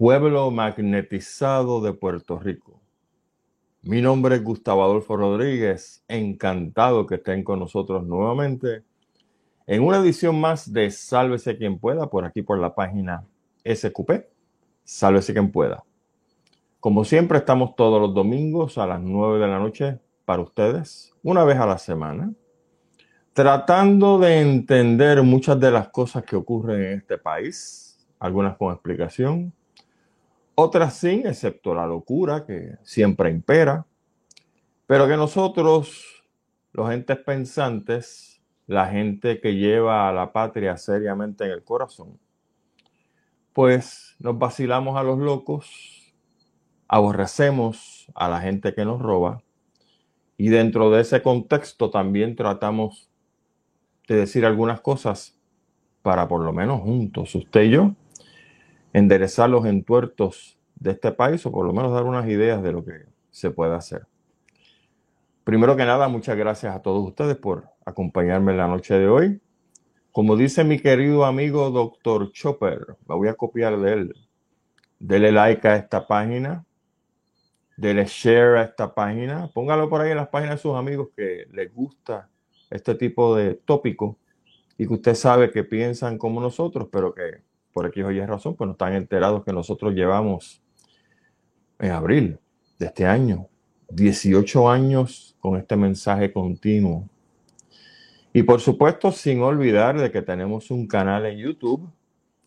pueblo magnetizado de Puerto Rico. Mi nombre es Gustavo Adolfo Rodríguez, encantado que estén con nosotros nuevamente en una edición más de Sálvese quien pueda, por aquí por la página SQP, Sálvese quien pueda. Como siempre, estamos todos los domingos a las 9 de la noche para ustedes, una vez a la semana, tratando de entender muchas de las cosas que ocurren en este país, algunas con explicación, otras sin, excepto la locura que siempre impera, pero que nosotros, los entes pensantes, la gente que lleva a la patria seriamente en el corazón, pues nos vacilamos a los locos, aborrecemos a la gente que nos roba y dentro de ese contexto también tratamos de decir algunas cosas para por lo menos juntos, usted y yo, enderezar los entuertos de este país o por lo menos dar unas ideas de lo que se puede hacer. Primero que nada, muchas gracias a todos ustedes por acompañarme en la noche de hoy. Como dice mi querido amigo Dr. Chopper, me voy a copiar de él. Dele like a esta página, dele share a esta página, póngalo por ahí en las páginas de sus amigos que les gusta este tipo de tópico y que usted sabe que piensan como nosotros, pero que por aquí hoy es razón, pues no están enterados que nosotros llevamos en abril de este año 18 años con este mensaje continuo. Y por supuesto, sin olvidar de que tenemos un canal en YouTube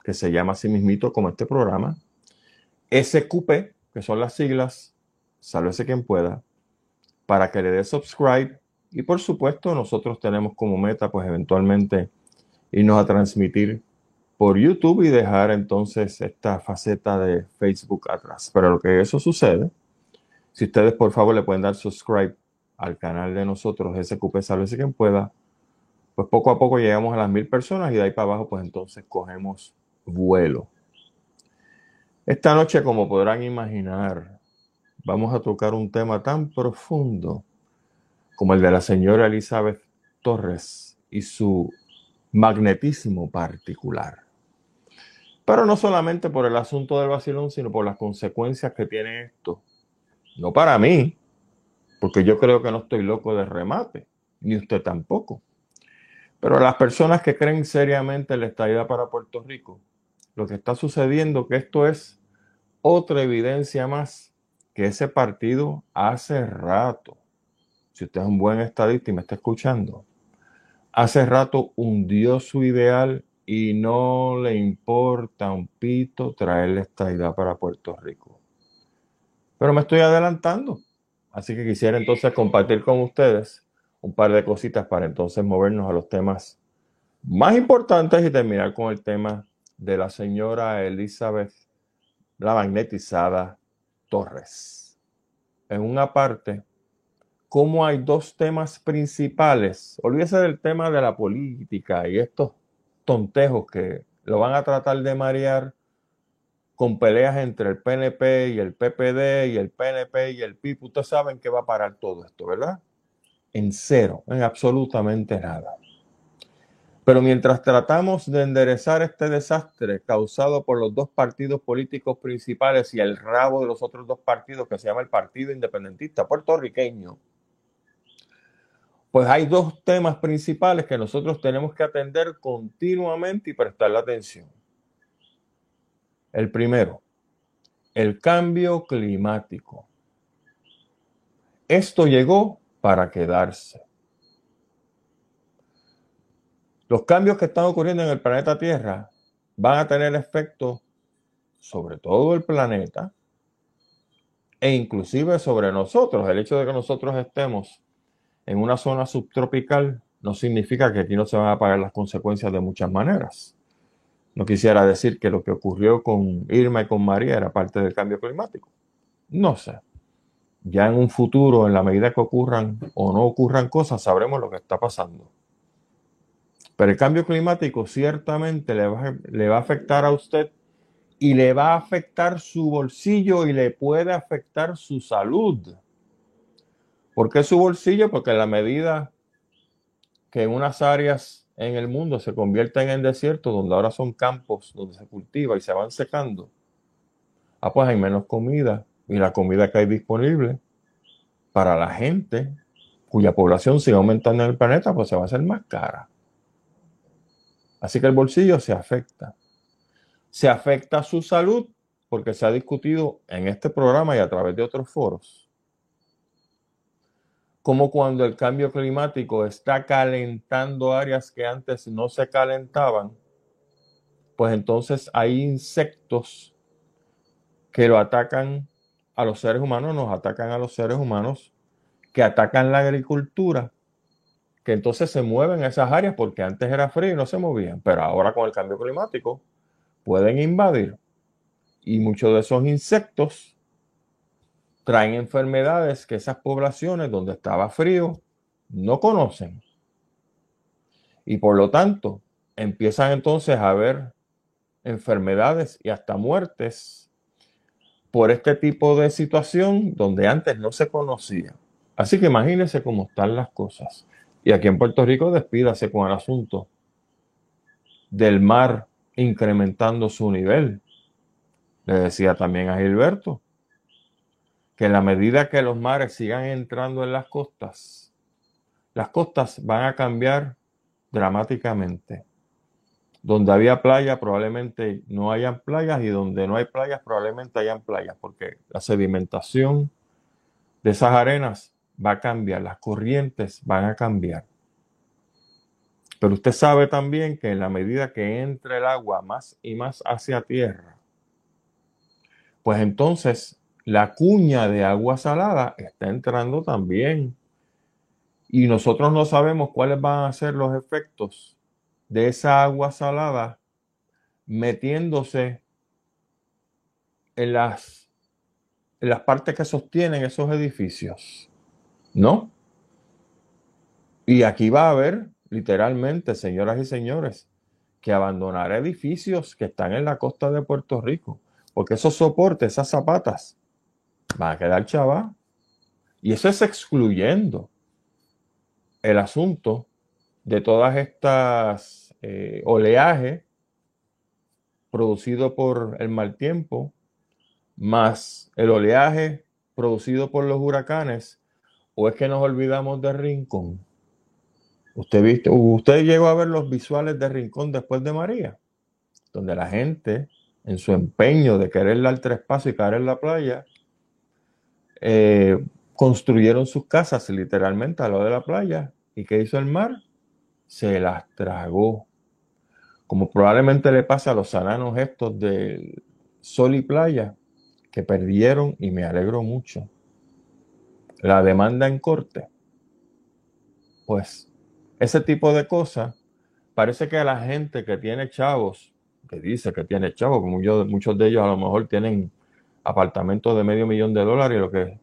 que se llama así mismito como este programa, SQP, que son las siglas, sálvese quien pueda, para que le dé subscribe. Y por supuesto, nosotros tenemos como meta, pues eventualmente irnos a transmitir por YouTube y dejar entonces esta faceta de Facebook atrás. Pero lo que eso sucede, si ustedes por favor le pueden dar subscribe al canal de nosotros, SQP Sálvese quien pueda, pues poco a poco llegamos a las mil personas y de ahí para abajo pues entonces cogemos vuelo. Esta noche, como podrán imaginar, vamos a tocar un tema tan profundo como el de la señora Elizabeth Torres y su magnetismo particular. Pero no solamente por el asunto del vacilón, sino por las consecuencias que tiene esto. No para mí, porque yo creo que no estoy loco de remate, ni usted tampoco. Pero las personas que creen seriamente en la estadía para Puerto Rico, lo que está sucediendo que esto es otra evidencia más que ese partido hace rato, si usted es un buen estadista y me está escuchando, hace rato hundió su ideal y no le importa un pito traerle esta idea para Puerto Rico. Pero me estoy adelantando, así que quisiera entonces compartir con ustedes un par de cositas para entonces movernos a los temas más importantes y terminar con el tema de la señora Elizabeth, la magnetizada Torres. En una parte, cómo hay dos temas principales. Olvídese del tema de la política y estos tontejos que lo van a tratar de marear con peleas entre el PNP y el PPD y el PNP y el PIP. Ustedes saben que va a parar todo esto, ¿verdad? En cero, en absolutamente nada. Pero mientras tratamos de enderezar este desastre causado por los dos partidos políticos principales y el rabo de los otros dos partidos que se llama el Partido Independentista Puertorriqueño, pues hay dos temas principales que nosotros tenemos que atender continuamente y prestarle atención. El primero, el cambio climático. Esto llegó para quedarse. Los cambios que están ocurriendo en el planeta Tierra van a tener efecto sobre todo el planeta e inclusive sobre nosotros. El hecho de que nosotros estemos en una zona subtropical no significa que aquí no se van a pagar las consecuencias de muchas maneras. No quisiera decir que lo que ocurrió con Irma y con María era parte del cambio climático. No sé. Ya en un futuro, en la medida que ocurran o no ocurran cosas, sabremos lo que está pasando. Pero el cambio climático ciertamente le va, le va a afectar a usted y le va a afectar su bolsillo y le puede afectar su salud. ¿Por qué su bolsillo? Porque en la medida que en unas áreas en el mundo se convierten en desiertos, donde ahora son campos donde se cultiva y se van secando, Ah, pues hay menos comida y la comida que hay disponible para la gente cuya población sigue aumentando en el planeta, pues se va a hacer más cara. Así que el bolsillo se afecta. Se afecta su salud porque se ha discutido en este programa y a través de otros foros. Como cuando el cambio climático está calentando áreas que antes no se calentaban, pues entonces hay insectos que lo atacan a los seres humanos, nos atacan a los seres humanos, que atacan la agricultura que entonces se mueven esas áreas porque antes era frío y no se movían, pero ahora con el cambio climático pueden invadir. Y muchos de esos insectos traen enfermedades que esas poblaciones donde estaba frío no conocen. Y por lo tanto, empiezan entonces a haber enfermedades y hasta muertes por este tipo de situación donde antes no se conocía. Así que imagínense cómo están las cosas. Y aquí en Puerto Rico despídase con el asunto del mar incrementando su nivel. Le decía también a Gilberto que en la medida que los mares sigan entrando en las costas, las costas van a cambiar dramáticamente. Donde había playa probablemente no hayan playas y donde no hay playas probablemente hayan playas porque la sedimentación de esas arenas va a cambiar, las corrientes van a cambiar. Pero usted sabe también que en la medida que entre el agua más y más hacia tierra, pues entonces la cuña de agua salada está entrando también. Y nosotros no sabemos cuáles van a ser los efectos de esa agua salada metiéndose en las, en las partes que sostienen esos edificios. No. Y aquí va a haber, literalmente, señoras y señores, que abandonar edificios que están en la costa de Puerto Rico, porque esos soportes, esas zapatas, van a quedar chavas. Y eso es excluyendo el asunto de todas estas eh, oleajes producido por el mal tiempo, más el oleaje producido por los huracanes ¿O es que nos olvidamos de Rincón? Usted, viste, usted llegó a ver los visuales de Rincón después de María, donde la gente, en su empeño de querer dar tres pasos y caer en la playa, eh, construyeron sus casas literalmente a lo de la playa. ¿Y qué hizo el mar? Se las tragó. Como probablemente le pasa a los sananos estos de sol y playa, que perdieron y me alegro mucho la demanda en corte, pues ese tipo de cosas, parece que a la gente que tiene chavos, que dice que tiene chavos, como yo, muchos de ellos a lo mejor tienen apartamentos de medio millón de dólares y lo que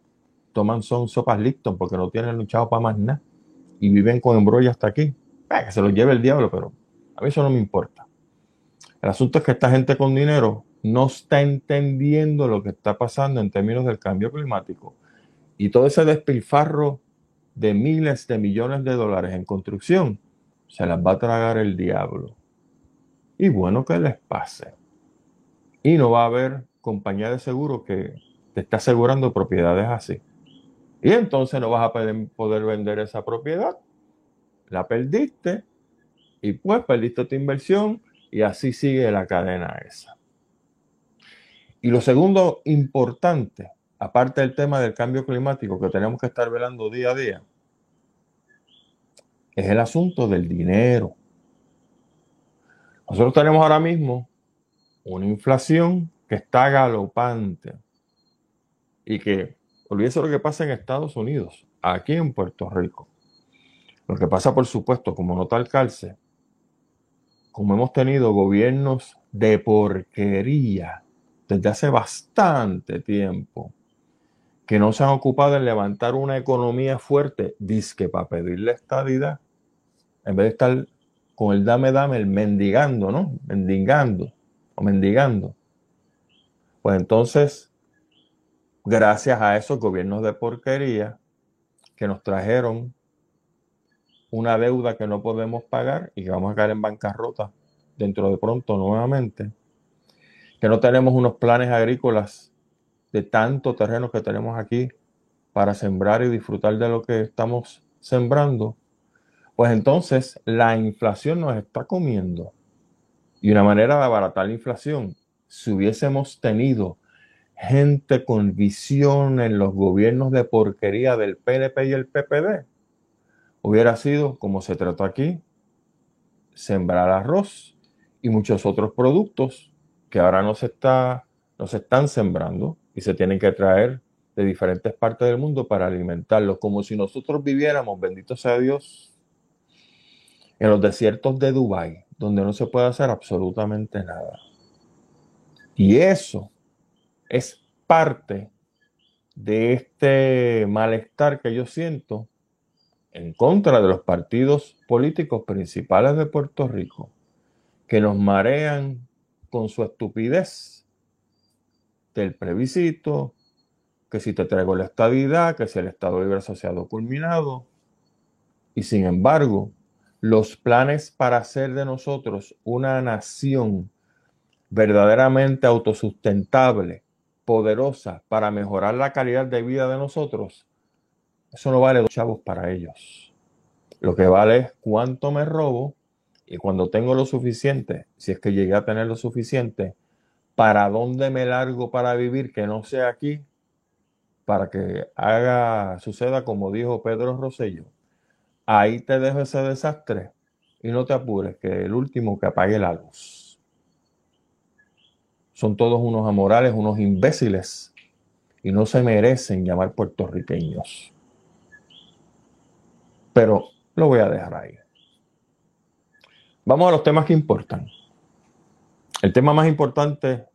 toman son sopas Lipton porque no tienen luchado para más nada y viven con embrollo hasta aquí. Eh, que se los lleve el diablo, pero a mí eso no me importa. El asunto es que esta gente con dinero no está entendiendo lo que está pasando en términos del cambio climático y todo ese despilfarro de miles de millones de dólares en construcción se las va a tragar el diablo. Y bueno que les pase. Y no va a haber compañía de seguro que te esté asegurando propiedades así. Y entonces no vas a poder vender esa propiedad. La perdiste y pues perdiste tu inversión y así sigue la cadena esa. Y lo segundo importante aparte del tema del cambio climático que tenemos que estar velando día a día, es el asunto del dinero. Nosotros tenemos ahora mismo una inflación que está galopante y que, olvídese lo que pasa en Estados Unidos, aquí en Puerto Rico. Lo que pasa, por supuesto, como nota el como hemos tenido gobiernos de porquería desde hace bastante tiempo, que no se han ocupado en levantar una economía fuerte, disque para pedirle estadidad, en vez de estar con el dame, dame, el mendigando, ¿no? Mendigando o mendigando. Pues entonces, gracias a esos gobiernos de porquería que nos trajeron una deuda que no podemos pagar y que vamos a caer en bancarrota dentro de pronto nuevamente, que no tenemos unos planes agrícolas de tanto terreno que tenemos aquí para sembrar y disfrutar de lo que estamos sembrando, pues entonces la inflación nos está comiendo. Y una manera de abaratar la inflación, si hubiésemos tenido gente con visión en los gobiernos de porquería del PNP y el PPD, hubiera sido, como se trató aquí, sembrar arroz y muchos otros productos que ahora no se, está, no se están sembrando y se tienen que traer de diferentes partes del mundo para alimentarlos, como si nosotros viviéramos, bendito sea Dios, en los desiertos de Dubái, donde no se puede hacer absolutamente nada. Y eso es parte de este malestar que yo siento en contra de los partidos políticos principales de Puerto Rico, que nos marean con su estupidez del plebiscito, que si te traigo la estabilidad, que si el Estado Libre Asociado culminado. Y sin embargo, los planes para hacer de nosotros una nación verdaderamente autosustentable, poderosa, para mejorar la calidad de vida de nosotros, eso no vale dos chavos para ellos. Lo que vale es cuánto me robo y cuando tengo lo suficiente, si es que llegué a tener lo suficiente, para dónde me largo para vivir que no sea aquí, para que haga, suceda como dijo Pedro Rosello. Ahí te dejo ese desastre y no te apures, que el último que apague la luz. Son todos unos amorales, unos imbéciles y no se merecen llamar puertorriqueños. Pero lo voy a dejar ahí. Vamos a los temas que importan. El tema más importante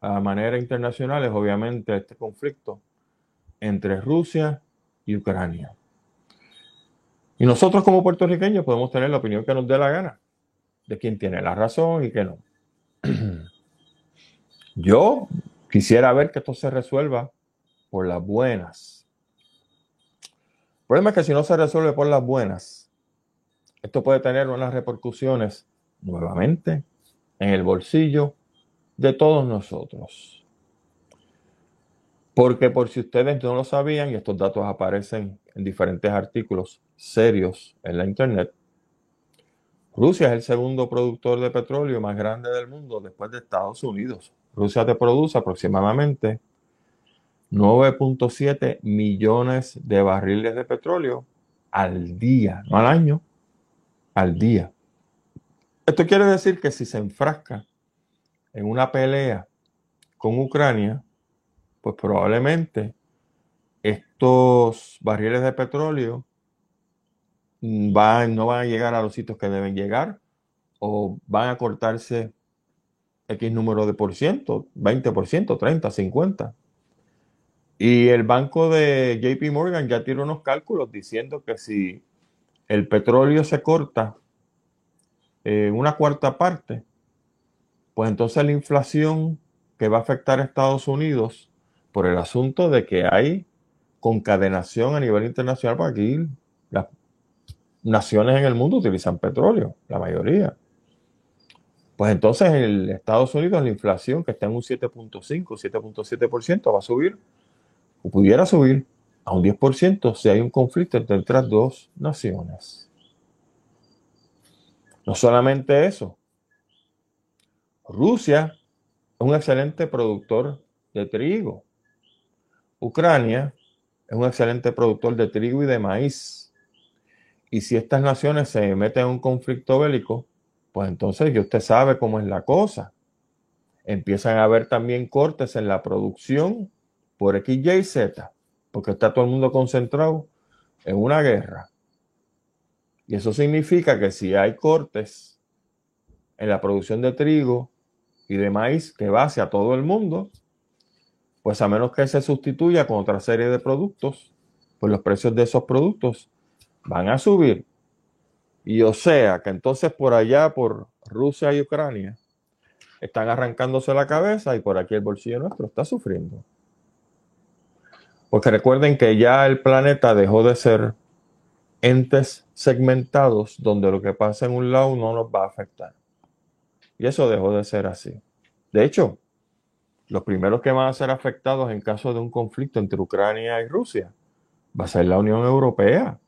a manera internacional es obviamente este conflicto entre Rusia y Ucrania. Y nosotros como puertorriqueños podemos tener la opinión que nos dé la gana de quién tiene la razón y qué no. Yo quisiera ver que esto se resuelva por las buenas. El problema es que si no se resuelve por las buenas, esto puede tener unas repercusiones nuevamente en el bolsillo de todos nosotros. Porque por si ustedes no lo sabían, y estos datos aparecen en diferentes artículos serios en la Internet, Rusia es el segundo productor de petróleo más grande del mundo después de Estados Unidos. Rusia te produce aproximadamente 9.7 millones de barriles de petróleo al día, no al año, al día. Esto quiere decir que si se enfrasca en una pelea con Ucrania, pues probablemente estos barriles de petróleo no van a llegar a los sitios que deben llegar o van a cortarse X número de por ciento, 20%, 30, 50. Y el banco de JP Morgan ya tiró unos cálculos diciendo que si el petróleo se corta en una cuarta parte, pues entonces la inflación que va a afectar a Estados Unidos por el asunto de que hay concadenación a nivel internacional, porque aquí las naciones en el mundo utilizan petróleo, la mayoría. Pues entonces en Estados Unidos la inflación que está en un 7.5, 7.7% va a subir, o pudiera subir a un 10% si hay un conflicto entre las dos naciones. No solamente eso, Rusia es un excelente productor de trigo. Ucrania es un excelente productor de trigo y de maíz. Y si estas naciones se meten en un conflicto bélico, pues entonces ya usted sabe cómo es la cosa. Empiezan a haber también cortes en la producción por X, Y, Z, porque está todo el mundo concentrado en una guerra. Y eso significa que si hay cortes en la producción de trigo y de maíz que va hacia todo el mundo, pues a menos que se sustituya con otra serie de productos, pues los precios de esos productos van a subir. Y o sea que entonces por allá, por Rusia y Ucrania, están arrancándose la cabeza y por aquí el bolsillo nuestro está sufriendo. Porque recuerden que ya el planeta dejó de ser entes segmentados donde lo que pasa en un lado no nos va a afectar. Y eso dejó de ser así. De hecho, los primeros que van a ser afectados en caso de un conflicto entre Ucrania y Rusia va a ser la Unión Europea,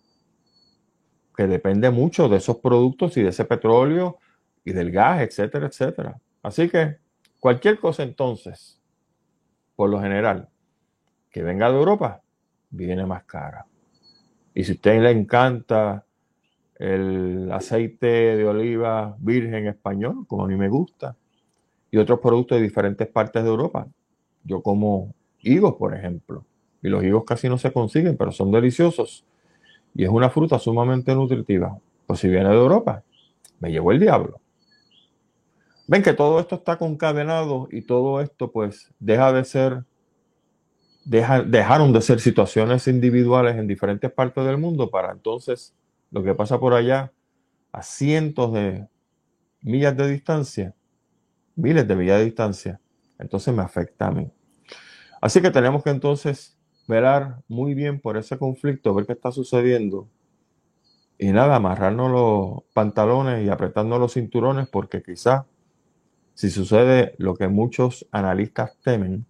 depende mucho de esos productos y de ese petróleo y del gas, etcétera, etcétera. Así que cualquier cosa entonces, por lo general, que venga de Europa, viene más cara. Y si a usted le encanta el aceite de oliva virgen español, como a mí me gusta, y otros productos de diferentes partes de Europa. Yo como higos, por ejemplo, y los higos casi no se consiguen, pero son deliciosos. Y es una fruta sumamente nutritiva. Pues si viene de Europa, me llevó el diablo. Ven que todo esto está concadenado y todo esto pues deja de ser, deja, dejaron de ser situaciones individuales en diferentes partes del mundo para entonces lo que pasa por allá a cientos de millas de distancia, miles de millas de distancia, entonces me afecta a mí. Así que tenemos que entonces velar muy bien por ese conflicto, ver qué está sucediendo y nada, amarrarnos los pantalones y apretando los cinturones porque quizá si sucede lo que muchos analistas temen,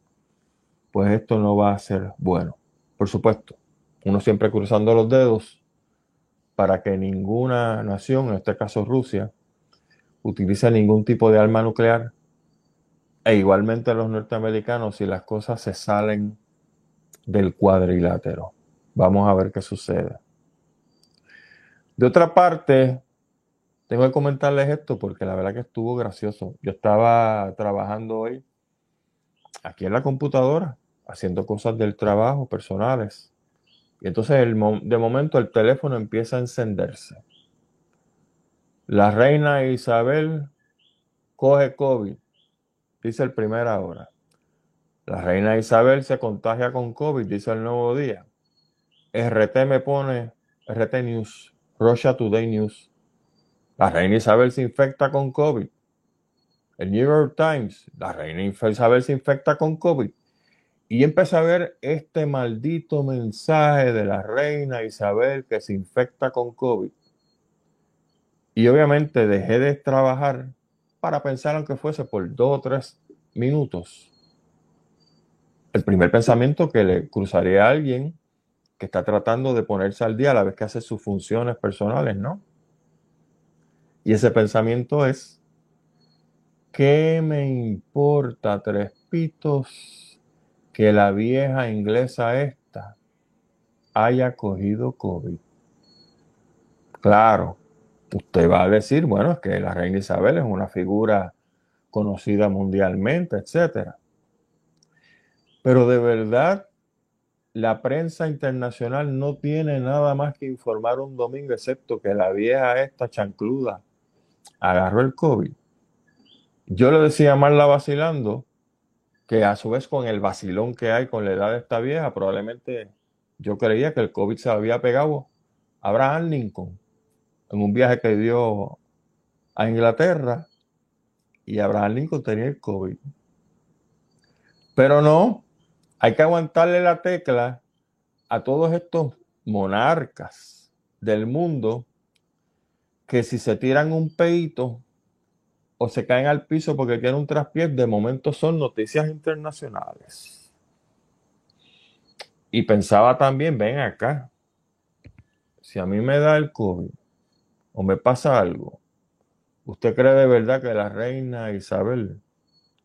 pues esto no va a ser bueno. Por supuesto, uno siempre cruzando los dedos para que ninguna nación, en este caso Rusia, utilice ningún tipo de arma nuclear. E igualmente los norteamericanos si las cosas se salen del cuadrilátero. Vamos a ver qué sucede. De otra parte, tengo que comentarles esto porque la verdad que estuvo gracioso. Yo estaba trabajando hoy aquí en la computadora, haciendo cosas del trabajo personales. Y entonces de momento el teléfono empieza a encenderse. La reina Isabel coge COVID, dice el primera hora. La reina Isabel se contagia con COVID, dice el nuevo día. RT me pone, RT News, Russia Today News. La reina Isabel se infecta con COVID. El New York Times, la reina Isabel se infecta con COVID. Y empecé a ver este maldito mensaje de la reina Isabel que se infecta con COVID. Y obviamente dejé de trabajar para pensar, aunque fuese por dos o tres minutos, el primer pensamiento que le cruzaría a alguien que está tratando de ponerse al día a la vez que hace sus funciones personales, ¿no? Y ese pensamiento es, ¿qué me importa tres pitos que la vieja inglesa esta haya cogido COVID. Claro, usted va a decir, bueno, es que la reina Isabel es una figura conocida mundialmente, etc. Pero de verdad, la prensa internacional no tiene nada más que informar un domingo, excepto que la vieja esta chancluda agarró el COVID. Yo le decía mal la vacilando que a su vez con el vacilón que hay con la edad de esta vieja, probablemente yo creía que el COVID se había pegado a Abraham Lincoln en un viaje que dio a Inglaterra y Abraham Lincoln tenía el COVID. Pero no, hay que aguantarle la tecla a todos estos monarcas del mundo que si se tiran un peito o se caen al piso porque tienen un traspié, de momento son noticias internacionales. Y pensaba también, ven acá, si a mí me da el COVID o me pasa algo, ¿usted cree de verdad que la reina Isabel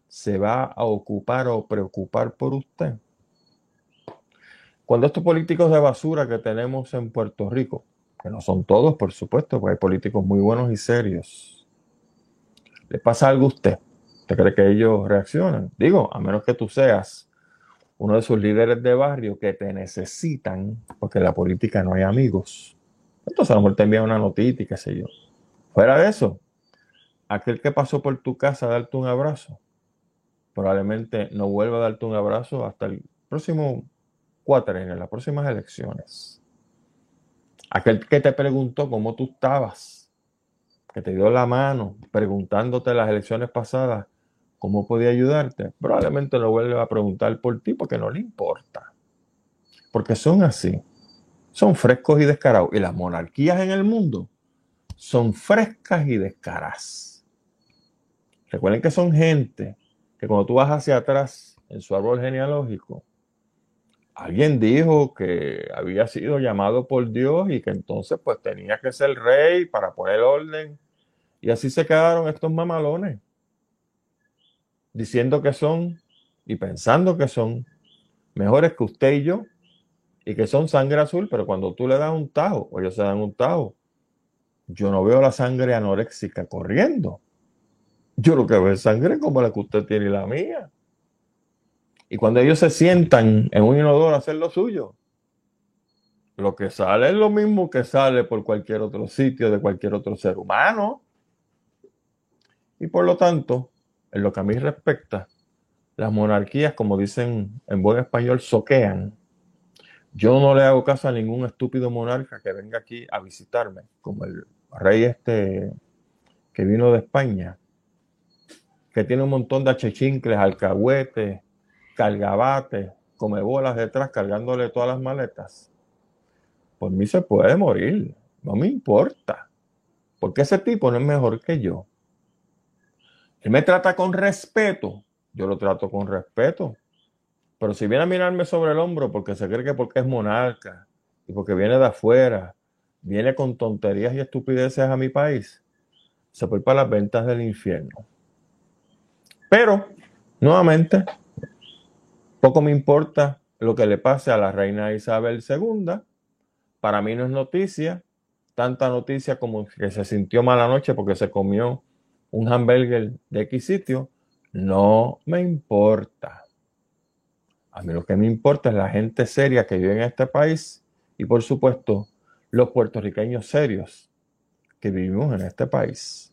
se va a ocupar o preocupar por usted? Cuando estos políticos de basura que tenemos en Puerto Rico, que no son todos, por supuesto, porque hay políticos muy buenos y serios, le pasa algo a usted, ¿usted cree que ellos reaccionan? Digo, a menos que tú seas uno de sus líderes de barrio que te necesitan, porque en la política no hay amigos. Entonces a lo mejor te envía una notita y qué sé yo. Fuera de eso, aquel que pasó por tu casa a darte un abrazo, probablemente no vuelva a darte un abrazo hasta el próximo en las próximas elecciones. Aquel que te preguntó cómo tú estabas que te dio la mano preguntándote las elecciones pasadas cómo podía ayudarte, probablemente lo vuelva a preguntar por ti porque no le importa. Porque son así. Son frescos y descarados. Y las monarquías en el mundo son frescas y descaradas. Recuerden que son gente que cuando tú vas hacia atrás en su árbol genealógico, alguien dijo que había sido llamado por Dios y que entonces pues tenía que ser rey para poner orden. Y así se quedaron estos mamalones, diciendo que son y pensando que son mejores que usted y yo y que son sangre azul, pero cuando tú le das un tajo o ellos se dan un tajo, yo no veo la sangre anoréxica corriendo. Yo lo que veo es sangre como la que usted tiene y la mía. Y cuando ellos se sientan en un inodoro a hacer lo suyo, lo que sale es lo mismo que sale por cualquier otro sitio de cualquier otro ser humano. Y por lo tanto, en lo que a mí respecta, las monarquías, como dicen en buen español, soquean. Yo no le hago caso a ningún estúpido monarca que venga aquí a visitarme, como el rey este que vino de España, que tiene un montón de achechincles, alcahuetes, cargabates, come bolas detrás cargándole todas las maletas. Por mí se puede morir, no me importa, porque ese tipo no es mejor que yo. Él me trata con respeto, yo lo trato con respeto. Pero si viene a mirarme sobre el hombro porque se cree que porque es monarca y porque viene de afuera, viene con tonterías y estupideces a mi país, se ir para las ventas del infierno. Pero, nuevamente, poco me importa lo que le pase a la reina Isabel II. Para mí no es noticia, tanta noticia como que se sintió mala noche porque se comió un hamburger de X sitio no me importa. A mí lo que me importa es la gente seria que vive en este país y por supuesto los puertorriqueños serios que vivimos en este país.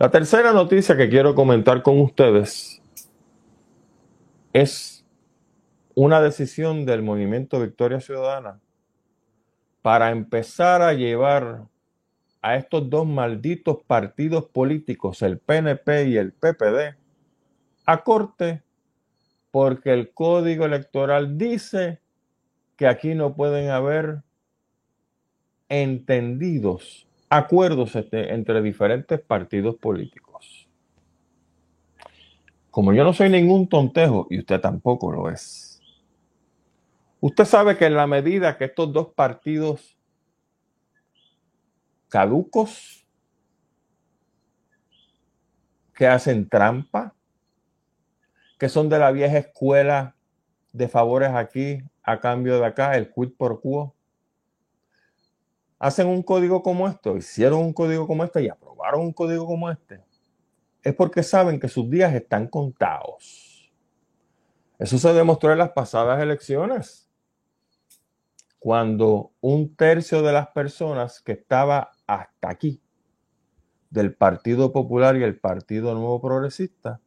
La tercera noticia que quiero comentar con ustedes es una decisión del movimiento Victoria Ciudadana para empezar a llevar a estos dos malditos partidos políticos, el PNP y el PPD, a corte porque el código electoral dice que aquí no pueden haber entendidos, acuerdos este, entre diferentes partidos políticos. Como yo no soy ningún tontejo y usted tampoco lo es, usted sabe que en la medida que estos dos partidos caducos que hacen trampa, que son de la vieja escuela de favores aquí a cambio de acá, el quid por quo. Hacen un código como esto, hicieron un código como este y aprobaron un código como este. Es porque saben que sus días están contados. Eso se demostró en las pasadas elecciones, cuando un tercio de las personas que estaba hasta aquí del Partido Popular y el Partido Nuevo Progresista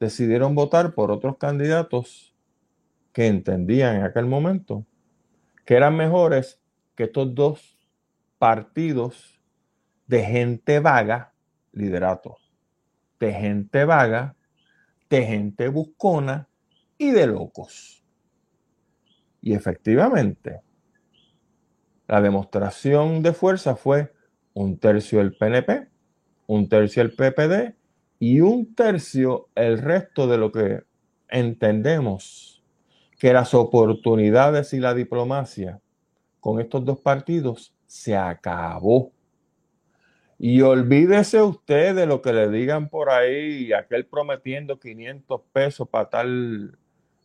decidieron votar por otros candidatos que entendían en aquel momento que eran mejores que estos dos partidos de gente vaga, liderato, de gente vaga, de gente buscona y de locos. Y efectivamente, la demostración de fuerza fue un tercio el PNP, un tercio el PPD y un tercio el resto de lo que entendemos que las oportunidades y la diplomacia con estos dos partidos se acabó. Y olvídese usted de lo que le digan por ahí, aquel prometiendo 500 pesos para tal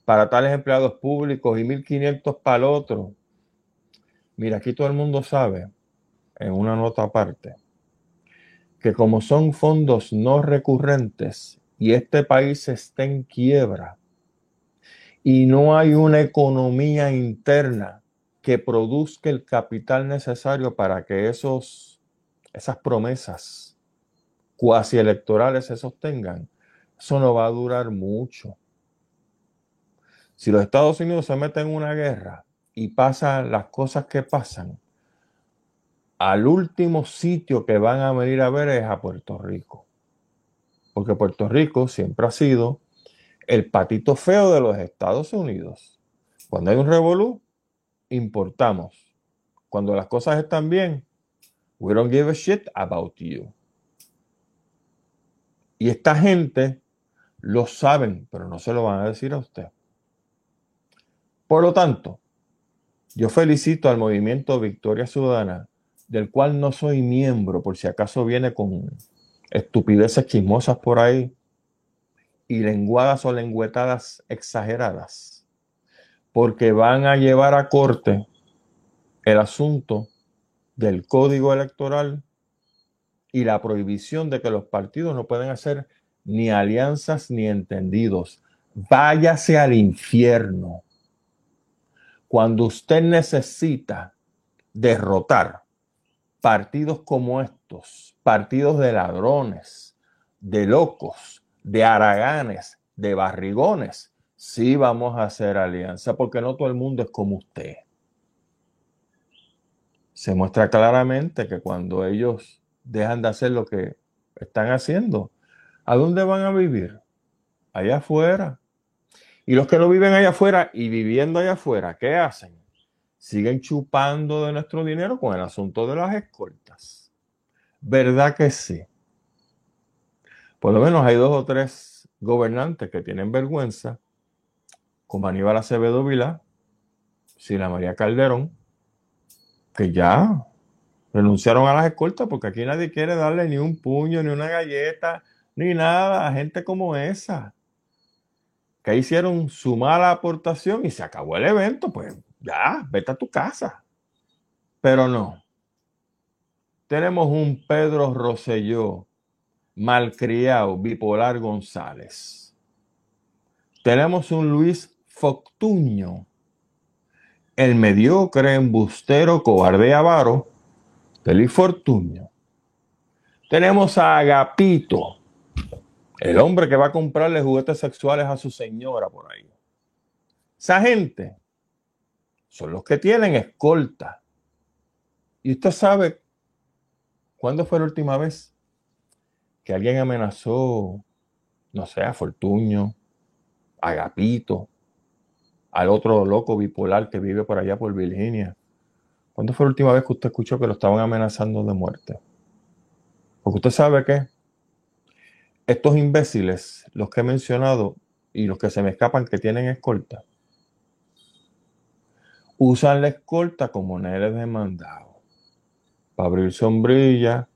para tales empleados públicos y 1500 para el otro. Mira, aquí todo el mundo sabe en una nota aparte, que como son fondos no recurrentes y este país está en quiebra y no hay una economía interna que produzca el capital necesario para que esos, esas promesas cuasi electorales se sostengan, eso no va a durar mucho. Si los Estados Unidos se meten en una guerra y pasan las cosas que pasan, al último sitio que van a venir a ver es a Puerto Rico. Porque Puerto Rico siempre ha sido el patito feo de los Estados Unidos. Cuando hay un revolú, importamos. Cuando las cosas están bien, we don't give a shit about you. Y esta gente lo saben, pero no se lo van a decir a usted. Por lo tanto, yo felicito al movimiento Victoria Ciudadana, del cual no soy miembro, por si acaso viene con estupideces chismosas por ahí y lenguadas o lengüetadas exageradas, porque van a llevar a corte el asunto del código electoral y la prohibición de que los partidos no pueden hacer ni alianzas ni entendidos. Váyase al infierno. Cuando usted necesita derrotar partidos como estos, partidos de ladrones, de locos, de haraganes, de barrigones, sí vamos a hacer alianza, porque no todo el mundo es como usted. Se muestra claramente que cuando ellos dejan de hacer lo que están haciendo, ¿a dónde van a vivir? Allá afuera. Y los que no viven allá afuera y viviendo allá afuera, ¿qué hacen? Siguen chupando de nuestro dinero con el asunto de las escoltas. ¿Verdad que sí? Por lo menos hay dos o tres gobernantes que tienen vergüenza, como Aníbal Acevedo Vilá, Sila María Calderón, que ya renunciaron a las escoltas porque aquí nadie quiere darle ni un puño, ni una galleta, ni nada a gente como esa. Que hicieron su mala aportación y se acabó el evento, pues ya, vete a tu casa. Pero no. Tenemos un Pedro Rosselló malcriado, bipolar González. Tenemos un Luis Foctuño, el mediocre, embustero, cobarde avaro, del Fortuño. Tenemos a Agapito, el hombre que va a comprarle juguetes sexuales a su señora por ahí. Esa gente son los que tienen escolta. Y usted sabe cuándo fue la última vez que alguien amenazó, no sé, a Fortuño, a Agapito, al otro loco bipolar que vive por allá por Virginia. ¿Cuándo fue la última vez que usted escuchó que lo estaban amenazando de muerte? Porque usted sabe que estos imbéciles, los que he mencionado y los que se me escapan que tienen escolta, usan la escolta como nenes de mandado. Para abrir sombrilla,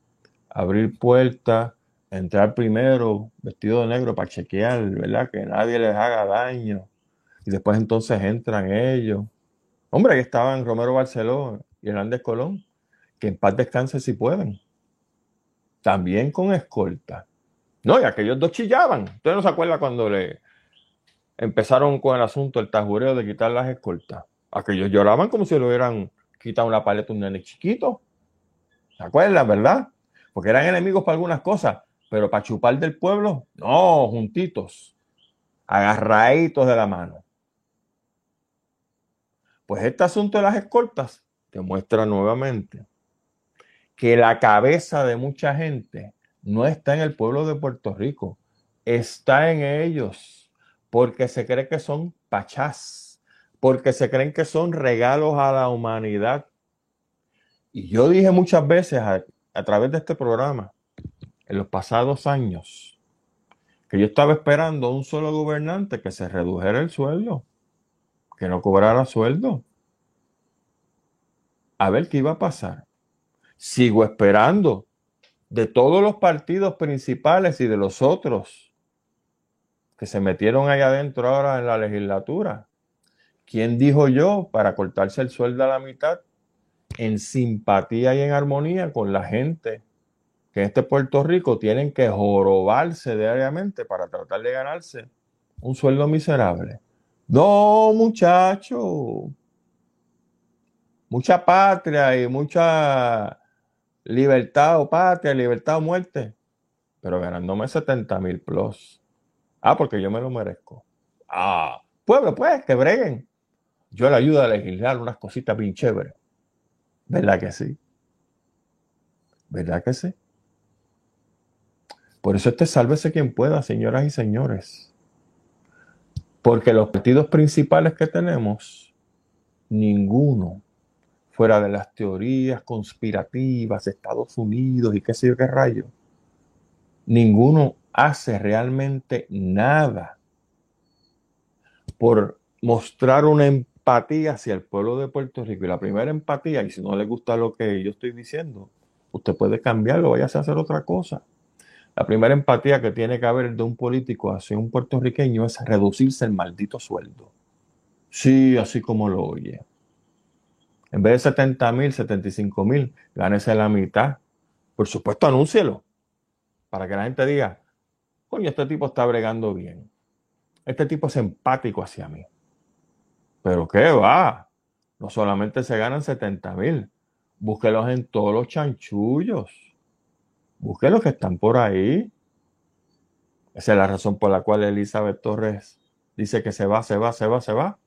abrir puertas, entrar primero vestido de negro para chequear, ¿verdad? Que nadie les haga daño y después entonces entran ellos. Hombre, ahí estaban Romero Barceló y Hernández Colón, que en paz descanse si pueden. También con escolta. No, y aquellos dos chillaban. Usted no se acuerda cuando le empezaron con el asunto, el tajureo de quitar las escoltas. Aquellos lloraban como si le hubieran quitado una paleta a un nene chiquito. ¿Se acuerdan, verdad? Porque eran enemigos para algunas cosas, pero para chupar del pueblo, no, juntitos, agarraditos de la mano. Pues este asunto de las escoltas demuestra nuevamente que la cabeza de mucha gente no está en el pueblo de Puerto Rico, está en ellos, porque se cree que son pachás, porque se creen que son regalos a la humanidad. Y yo dije muchas veces a, a través de este programa, en los pasados años, que yo estaba esperando un solo gobernante que se redujera el sueldo que no cobrara sueldo. A ver qué iba a pasar. Sigo esperando de todos los partidos principales y de los otros que se metieron ahí adentro ahora en la legislatura. ¿Quién dijo yo para cortarse el sueldo a la mitad en simpatía y en armonía con la gente que en este Puerto Rico tienen que jorobarse diariamente para tratar de ganarse un sueldo miserable? No, muchacho. Mucha patria y mucha libertad o patria, libertad o muerte. Pero ganándome 70 mil plus. Ah, porque yo me lo merezco. Ah, pueblo, pues, que breguen. Yo le ayudo a legislar unas cositas bien chéveres. ¿Verdad que sí? ¿Verdad que sí? Por eso este sálvese quien pueda, señoras y señores. Porque los partidos principales que tenemos, ninguno, fuera de las teorías conspirativas, Estados Unidos y qué sé yo qué rayo, ninguno hace realmente nada por mostrar una empatía hacia el pueblo de Puerto Rico. Y la primera empatía, y si no le gusta lo que yo estoy diciendo, usted puede cambiarlo, vaya a hacer otra cosa. La primera empatía que tiene que haber de un político hacia un puertorriqueño es reducirse el maldito sueldo. Sí, así como lo oye. En vez de 70 mil, 75 mil, gánese la mitad. Por supuesto, anúncielo. Para que la gente diga, coño, este tipo está bregando bien. Este tipo es empático hacia mí. Pero qué va. No solamente se ganan 70 mil. Búsquelos en todos los chanchullos. Busque los que están por ahí. Esa es la razón por la cual Elizabeth Torres dice que se va, se va, se va, se va.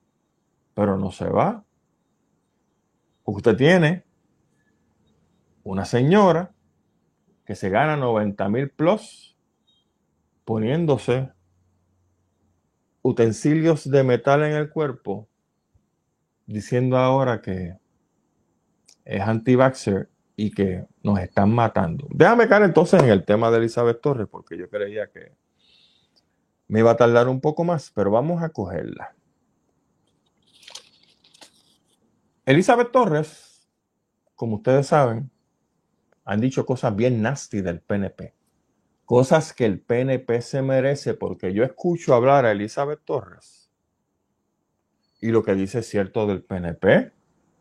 Pero no se va. Usted tiene una señora que se gana 90 mil plus poniéndose utensilios de metal en el cuerpo, diciendo ahora que es anti-vaxxer y que nos están matando. Déjame caer entonces en el tema de Elizabeth Torres, porque yo creía que me iba a tardar un poco más, pero vamos a cogerla. Elizabeth Torres, como ustedes saben, han dicho cosas bien nasty del PNP. Cosas que el PNP se merece porque yo escucho hablar a Elizabeth Torres y lo que dice es cierto del PNP,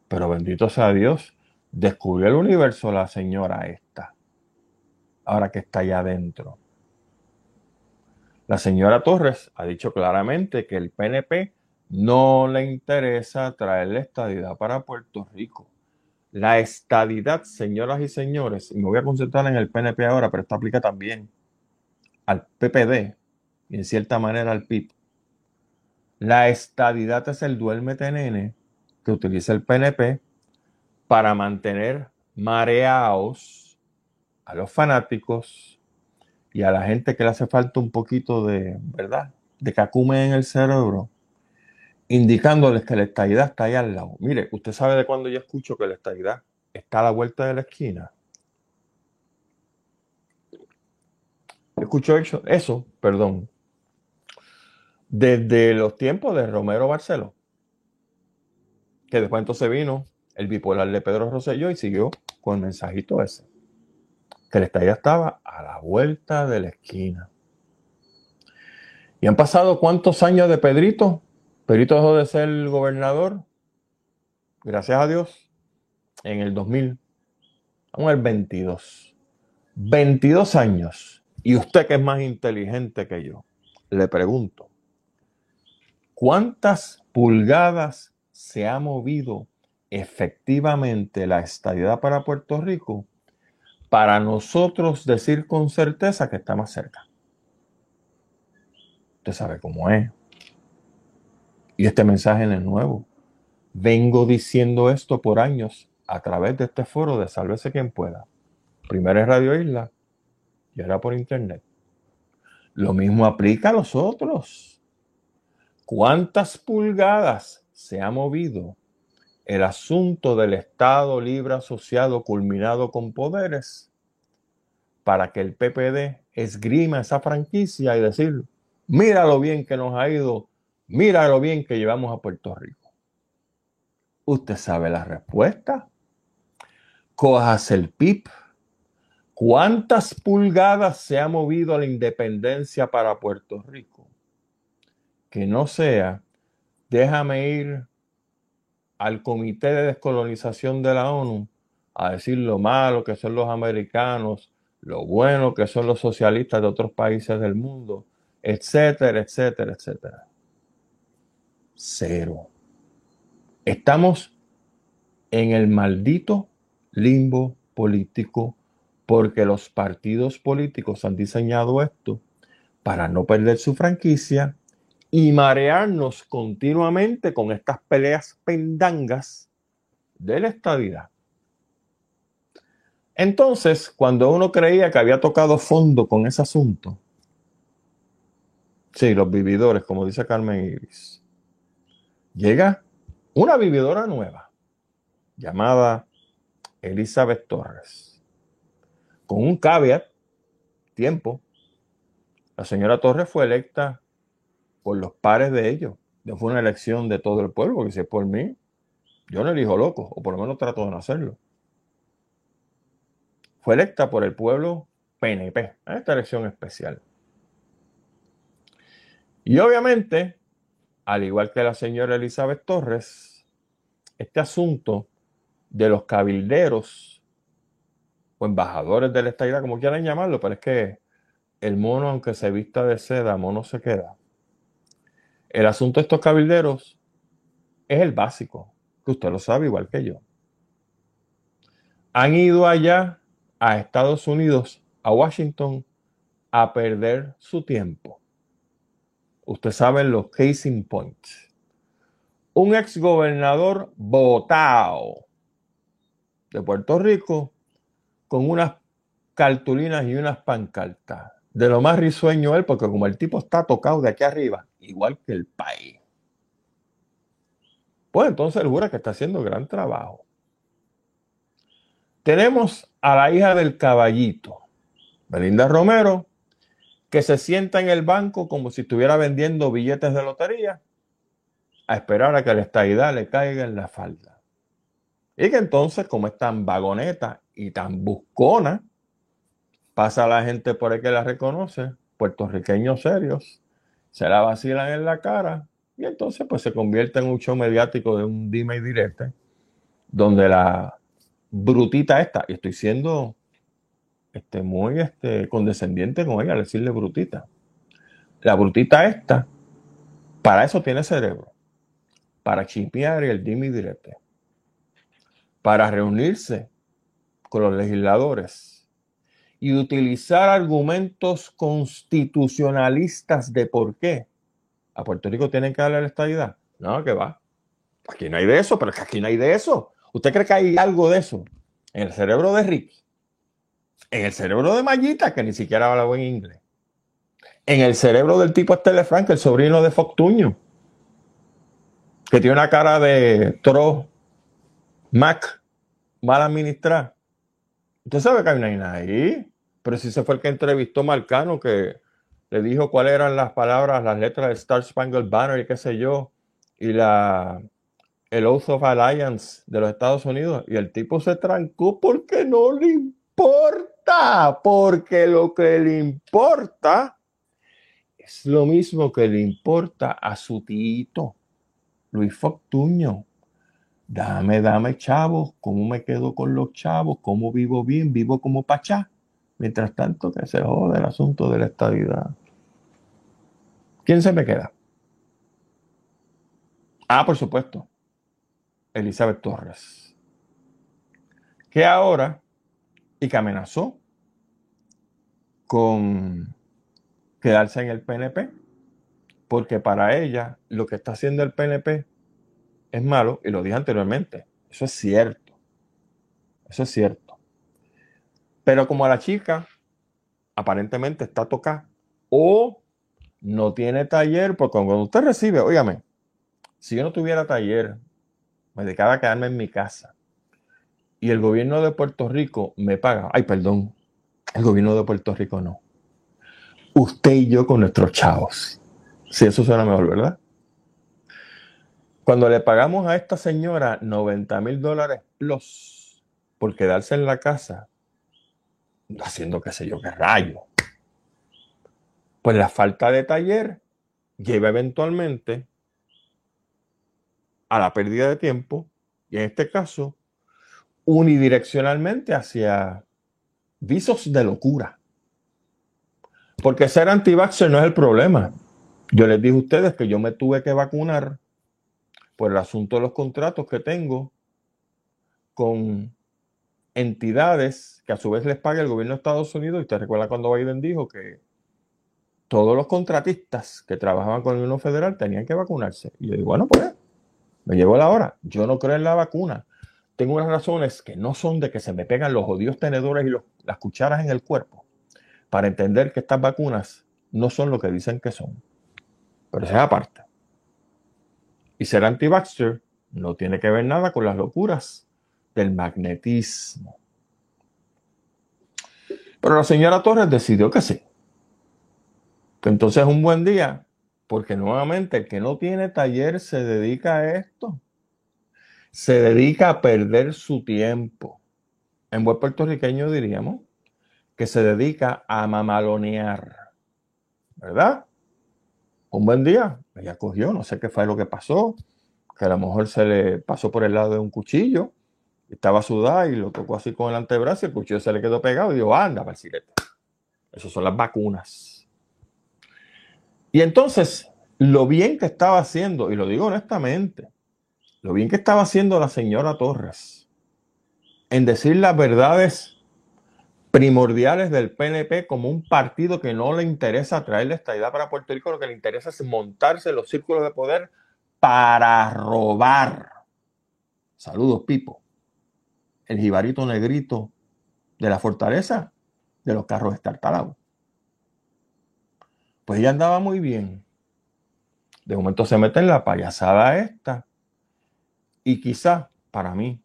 pero bendito sea Dios, Descubrió el universo la señora esta, ahora que está allá adentro. La señora Torres ha dicho claramente que el PNP no le interesa traer la estadidad para Puerto Rico. La estadidad, señoras y señores, y me voy a concentrar en el PNP ahora, pero esto aplica también al PPD y en cierta manera al PIB. La estadidad es el duérmete nene que utiliza el PNP para mantener mareados a los fanáticos y a la gente que le hace falta un poquito de, ¿verdad? De cacume en el cerebro, indicándoles que la estadidad está ahí al lado. Mire, usted sabe de cuándo yo escucho que la estadidad está a la vuelta de la esquina. Escucho eso, eso, perdón, desde los tiempos de Romero Barceló, que después entonces vino el bipolar de Pedro Rosselló y siguió con el mensajito ese. Que el estadio estaba a la vuelta de la esquina. Y han pasado cuántos años de Pedrito. Pedrito dejó de ser gobernador, gracias a Dios, en el 2000. Aún el 22. 22 años. Y usted que es más inteligente que yo, le pregunto, ¿cuántas pulgadas se ha movido efectivamente la estadidad para Puerto Rico, para nosotros decir con certeza que está más cerca. Usted sabe cómo es. Y este mensaje no es nuevo. Vengo diciendo esto por años a través de este foro de Sálvese quien pueda. Primero en Radio Isla y ahora por Internet. Lo mismo aplica a los otros. ¿Cuántas pulgadas se ha movido el asunto del Estado libre asociado culminado con poderes para que el PPD esgrima esa franquicia y decir, mira lo bien que nos ha ido, mira lo bien que llevamos a Puerto Rico. Usted sabe la respuesta. Cojas el PIB. ¿Cuántas pulgadas se ha movido la independencia para Puerto Rico? Que no sea, déjame ir al Comité de Descolonización de la ONU a decir lo malo que son los americanos, lo bueno que son los socialistas de otros países del mundo, etcétera, etcétera, etcétera. Cero. Estamos en el maldito limbo político porque los partidos políticos han diseñado esto para no perder su franquicia y marearnos continuamente con estas peleas pendangas de la estabilidad. Entonces, cuando uno creía que había tocado fondo con ese asunto, sí, los vividores, como dice Carmen Iris, llega una vividora nueva llamada Elizabeth Torres, con un caveat, tiempo, La señora Torres fue electa por los pares de ellos. No fue una elección de todo el pueblo, porque si es por mí, yo no elijo loco, o por lo menos trato de no hacerlo. Fue electa por el pueblo PNP, en esta elección especial. Y obviamente, al igual que la señora Elizabeth Torres, este asunto de los cabilderos o embajadores de la estadidad, como quieran llamarlo, pero es que el mono, aunque se vista de seda, mono se queda. El asunto de estos cabilderos es el básico, que usted lo sabe igual que yo. Han ido allá a Estados Unidos, a Washington, a perder su tiempo. Usted sabe los casing points. Un ex gobernador votado de Puerto Rico con unas cartulinas y unas pancartas. De lo más risueño él, porque como el tipo está tocado de aquí arriba, igual que el país. Pues entonces él jura que está haciendo gran trabajo. Tenemos a la hija del caballito, Belinda Romero, que se sienta en el banco como si estuviera vendiendo billetes de lotería, a esperar a que la estadidad le caiga en la falda. Y que entonces, como es tan vagoneta y tan buscona, pasa la gente por ahí que la reconoce, puertorriqueños serios, se la vacilan en la cara y entonces pues se convierte en un show mediático de un dime y directe, donde la brutita esta, y estoy siendo este, muy este, condescendiente con ella al decirle brutita. La brutita esta, para eso tiene cerebro, para chipear el dime y directe, para reunirse con los legisladores y utilizar argumentos constitucionalistas de por qué a Puerto Rico tienen que darle la estabilidad. No, que va. Aquí no hay de eso, pero es que aquí no hay de eso. ¿Usted cree que hay algo de eso en el cerebro de Ricky? En el cerebro de Mayita, que ni siquiera habla buen inglés. En el cerebro del tipo Estelle Frank, el sobrino de Foctuño, que tiene una cara de Tro Mac mal administrada. Usted sabe que hay una ahí, pero si se fue el que entrevistó a Marcano, que le dijo cuáles eran las palabras, las letras de Star Spangled Banner y qué sé yo, y la el Oath of Alliance de los Estados Unidos, y el tipo se trancó porque no le importa, porque lo que le importa es lo mismo que le importa a su tito, Luis Foctuño. Dame, dame chavos, ¿cómo me quedo con los chavos? ¿Cómo vivo bien? ¿Vivo como pachá? Mientras tanto, que se jode el asunto de la estabilidad. ¿Quién se me queda? Ah, por supuesto, Elizabeth Torres. Que ahora, y que amenazó con quedarse en el PNP, porque para ella lo que está haciendo el PNP es malo, y lo dije anteriormente, eso es cierto, eso es cierto. Pero como a la chica aparentemente está tocada o no tiene taller, porque cuando usted recibe, óigame, si yo no tuviera taller, me dedicaba a quedarme en mi casa y el gobierno de Puerto Rico me paga, ay, perdón, el gobierno de Puerto Rico no. Usted y yo con nuestros chavos. Si eso suena mejor, ¿verdad? Cuando le pagamos a esta señora 90 mil dólares plus por quedarse en la casa, haciendo qué sé yo qué rayo. Pues la falta de taller lleva eventualmente a la pérdida de tiempo y en este caso unidireccionalmente hacia visos de locura. Porque ser anti no es el problema. Yo les dije a ustedes que yo me tuve que vacunar por el asunto de los contratos que tengo con entidades que a su vez les paga el gobierno de Estados Unidos. Y te recuerda cuando Biden dijo que todos los contratistas que trabajaban con el gobierno federal tenían que vacunarse. Y yo digo, bueno, pues me llegó la hora. Yo no creo en la vacuna. Tengo unas razones que no son de que se me pegan los odios tenedores y las cucharas en el cuerpo para entender que estas vacunas no son lo que dicen que son. Pero esa es aparte. Y ser anti-vaxxer no tiene que ver nada con las locuras del magnetismo. Pero la señora Torres decidió que sí. Entonces es un buen día, porque nuevamente el que no tiene taller se dedica a esto. Se dedica a perder su tiempo. En buen puertorriqueño diríamos que se dedica a mamalonear. ¿Verdad? Un buen día, ella cogió, no sé qué fue lo que pasó, que a lo mejor se le pasó por el lado de un cuchillo, estaba sudada y lo tocó así con el antebrazo y el cuchillo se le quedó pegado y dijo, anda, parcilete. Esas son las vacunas. Y entonces, lo bien que estaba haciendo, y lo digo honestamente, lo bien que estaba haciendo la señora Torres en decir las verdades primordiales del PNP como un partido que no le interesa traer esta idea para Puerto Rico, lo que le interesa es montarse en los círculos de poder para robar. Saludos, Pipo. El jibarito negrito de la fortaleza de los carros estartalados. Pues ella andaba muy bien. De momento se mete en la payasada esta. Y quizá, para mí,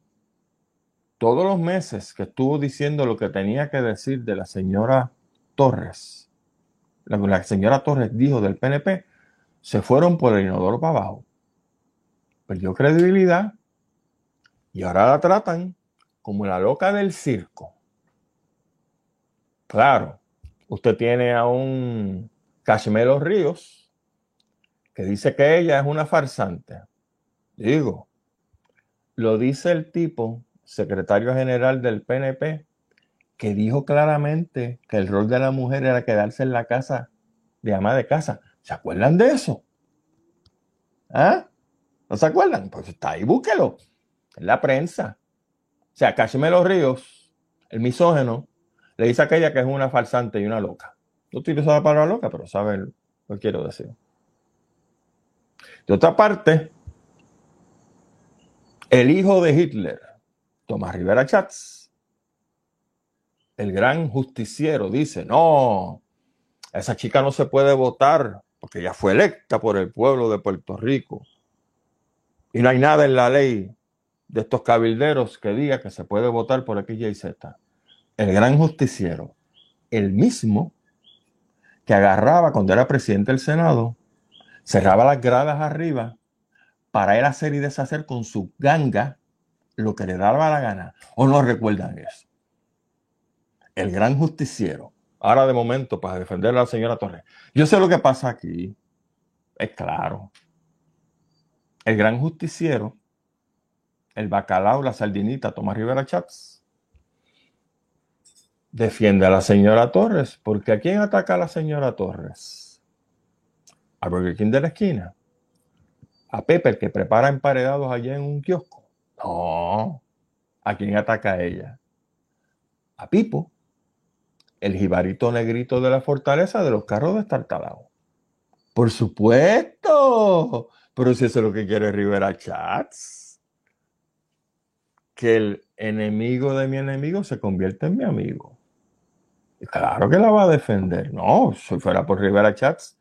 todos los meses que estuvo diciendo lo que tenía que decir de la señora Torres, que la señora Torres dijo del PNP, se fueron por el inodoro para abajo. Perdió credibilidad y ahora la tratan como la loca del circo. Claro, usted tiene a un Cashmelo Ríos que dice que ella es una farsante. Digo, lo dice el tipo secretario general del PNP, que dijo claramente que el rol de la mujer era quedarse en la casa de ama de casa. ¿Se acuerdan de eso? ¿Ah? ¿No se acuerdan? Pues está ahí, búsquelo. En la prensa. O sea, Cashmelo Ríos, el misógeno, le dice a aquella que es una falsante y una loca. No utilizo la palabra loca, pero sabe lo que quiero decir. De otra parte, el hijo de Hitler, Tomás Rivera Chats, el gran justiciero, dice, no, esa chica no se puede votar porque ella fue electa por el pueblo de Puerto Rico. Y no hay nada en la ley de estos cabilderos que diga que se puede votar por X, Y, Z. El gran justiciero, el mismo que agarraba cuando era presidente del Senado, cerraba las gradas arriba para él hacer y deshacer con su ganga lo que le daba la gana. ¿O no recuerdan eso? El gran justiciero. Ahora de momento, para defender a la señora Torres. Yo sé lo que pasa aquí. Es claro. El gran justiciero, el bacalao, la sardinita, Tomás Rivera Chats, defiende a la señora Torres. Porque ¿a quién ataca a la señora Torres? A Burger King de la esquina. A Pepe, que prepara emparedados allá en un kiosco no. ¿A quién ataca ella? A Pipo, el jibarito negrito de la fortaleza de los carros de Estartalao. Por supuesto. Pero si eso es lo que quiere Rivera Chats. Que el enemigo de mi enemigo se convierta en mi amigo. Y claro que la va a defender. No, si fuera por Rivera Chats,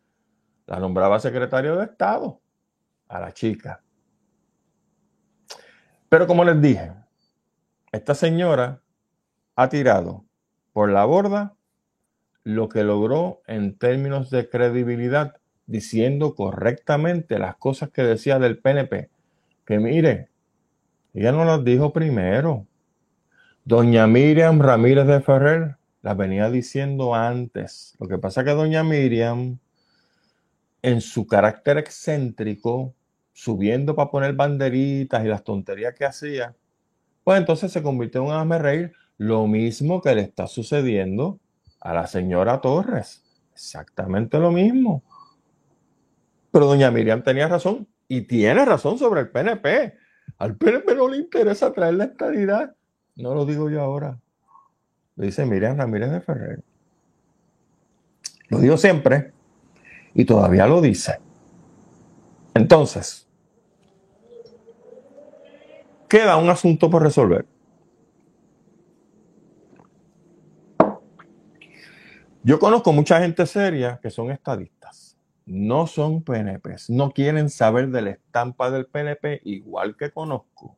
la nombraba secretario de Estado a la chica. Pero como les dije, esta señora ha tirado por la borda lo que logró en términos de credibilidad, diciendo correctamente las cosas que decía del PNP. Que mire, ella no las dijo primero. Doña Miriam Ramírez de Ferrer las venía diciendo antes. Lo que pasa es que doña Miriam, en su carácter excéntrico, subiendo para poner banderitas y las tonterías que hacía, pues entonces se convirtió en un hazme reír, lo mismo que le está sucediendo a la señora Torres. Exactamente lo mismo. Pero doña Miriam tenía razón y tiene razón sobre el PNP. Al PNP no le interesa traer la estadidad. No lo digo yo ahora. Lo dice Miriam Ramírez de Ferrer. Lo digo siempre y todavía lo dice. Entonces, queda un asunto por resolver. Yo conozco mucha gente seria que son estadistas, no son PNPs, no quieren saber de la estampa del PNP, igual que conozco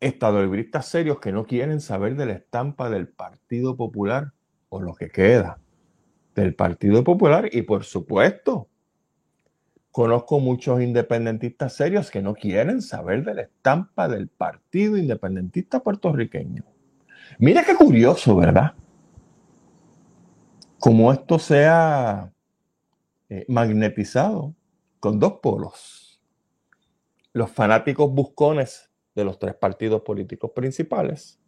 estadounidenses serios que no quieren saber de la estampa del Partido Popular o lo que queda. del Partido Popular y por supuesto, conozco muchos independentistas serios que no quieren saber de la estampa del Partido Independentista puertorriqueño. Mira qué curioso, ¿verdad? Como esto sea eh, magnetizado con dos polos. Los fanáticos buscones de los tres partidos políticos principales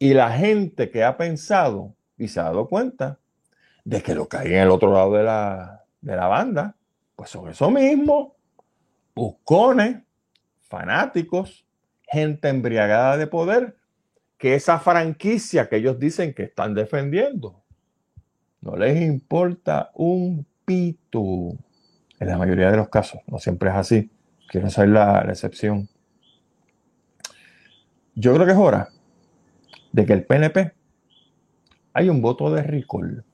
y la gente que ha pensado y se ha dado cuenta de que lo que hay en el otro lado de la, de la banda, pues son eso mismo, buscones, fanáticos, gente embriagada de poder, que esa franquicia que ellos dicen que están defendiendo, no les importa un pito. En la mayoría de los casos, no siempre es así. Quiero saber la, la excepción. Yo creo que es hora de que el PNP hay un voto de recall.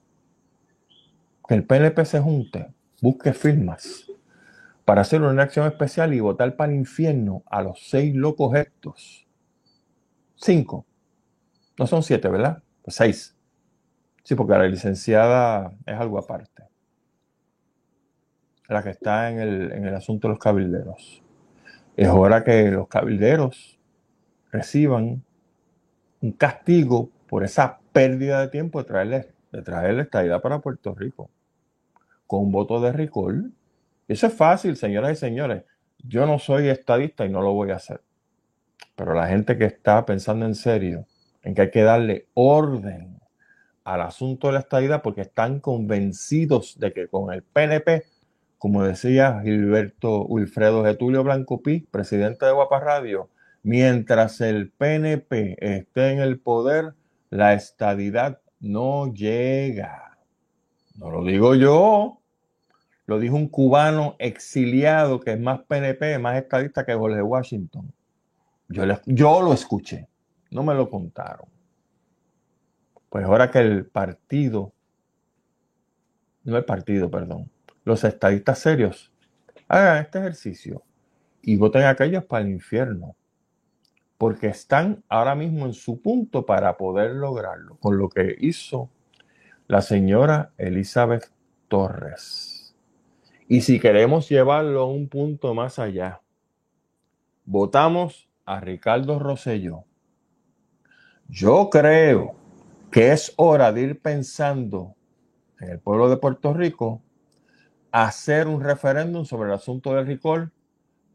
Que el PNP se junte, busque firmas para hacer una acción especial y votar para el infierno a los seis locos estos. Cinco. No son siete, ¿verdad? Pues seis. Sí, porque la licenciada es algo aparte. La que está en el, en el asunto de los cabilderos. Es hora que los cabilderos reciban un castigo por esa pérdida de tiempo de traerle, de traerle estadidad para Puerto Rico con voto de recall. Eso es fácil, señoras y señores. Yo no soy estadista y no lo voy a hacer. Pero la gente que está pensando en serio en que hay que darle orden al asunto de la estadidad porque están convencidos de que con el PNP, como decía Gilberto Wilfredo Getulio Blanco Pi, presidente de Guapa Radio, mientras el PNP esté en el poder, la estadidad no llega. No lo digo yo, lo dijo un cubano exiliado que es más PNP, más estadista que Jorge Washington. Yo, yo lo escuché, no me lo contaron. Pues ahora que el partido, no el partido, perdón, los estadistas serios hagan este ejercicio y voten a aquellos para el infierno, porque están ahora mismo en su punto para poder lograrlo, con lo que hizo la señora Elizabeth Torres. Y si queremos llevarlo a un punto más allá, votamos a Ricardo Rosselló. Yo creo que es hora de ir pensando en el pueblo de Puerto Rico hacer un referéndum sobre el asunto del recall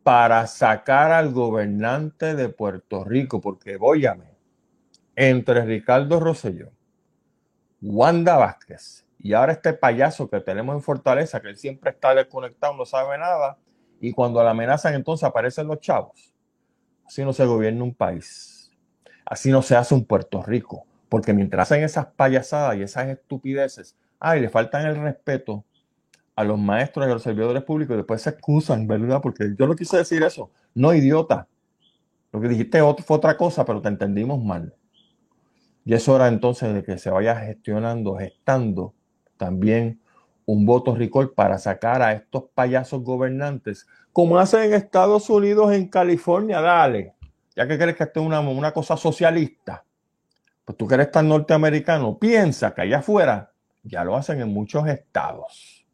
para sacar al gobernante de Puerto Rico, porque voyame, entre Ricardo Rosselló, Wanda Vázquez y ahora este payaso que tenemos en Fortaleza, que él siempre está desconectado, no sabe nada, y cuando la amenazan entonces aparecen los chavos. Así no se gobierna un país, así no se hace un Puerto Rico. Porque mientras hacen esas payasadas y esas estupideces, ay, le faltan el respeto a los maestros y a los servidores públicos y después se excusan, ¿verdad? Porque yo no quise decir eso. No, idiota. Lo que dijiste fue otra cosa, pero te entendimos mal. Y es hora entonces de que se vaya gestionando, gestando también un voto recall para sacar a estos payasos gobernantes, como hacen en Estados Unidos, en California, dale. Ya que crees que esto es una, una cosa socialista pues tú que eres tan norteamericano, piensa que allá afuera ya lo hacen en muchos estados.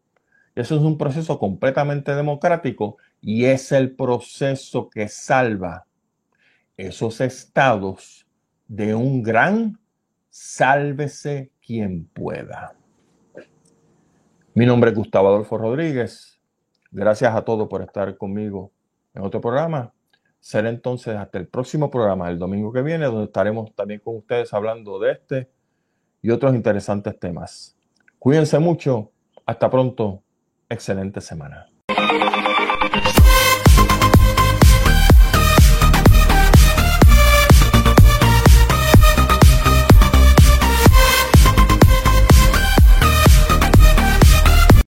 Eso es un proceso completamente democrático y es el proceso que salva esos estados de un gran sálvese quien pueda. Mi nombre es Gustavo Adolfo Rodríguez. Gracias a todos por estar conmigo en otro programa será entonces hasta el próximo programa, el domingo que viene, donde estaremos también con ustedes hablando de este y otros interesantes temas. Cuídense mucho. Hasta pronto. Excelente semana.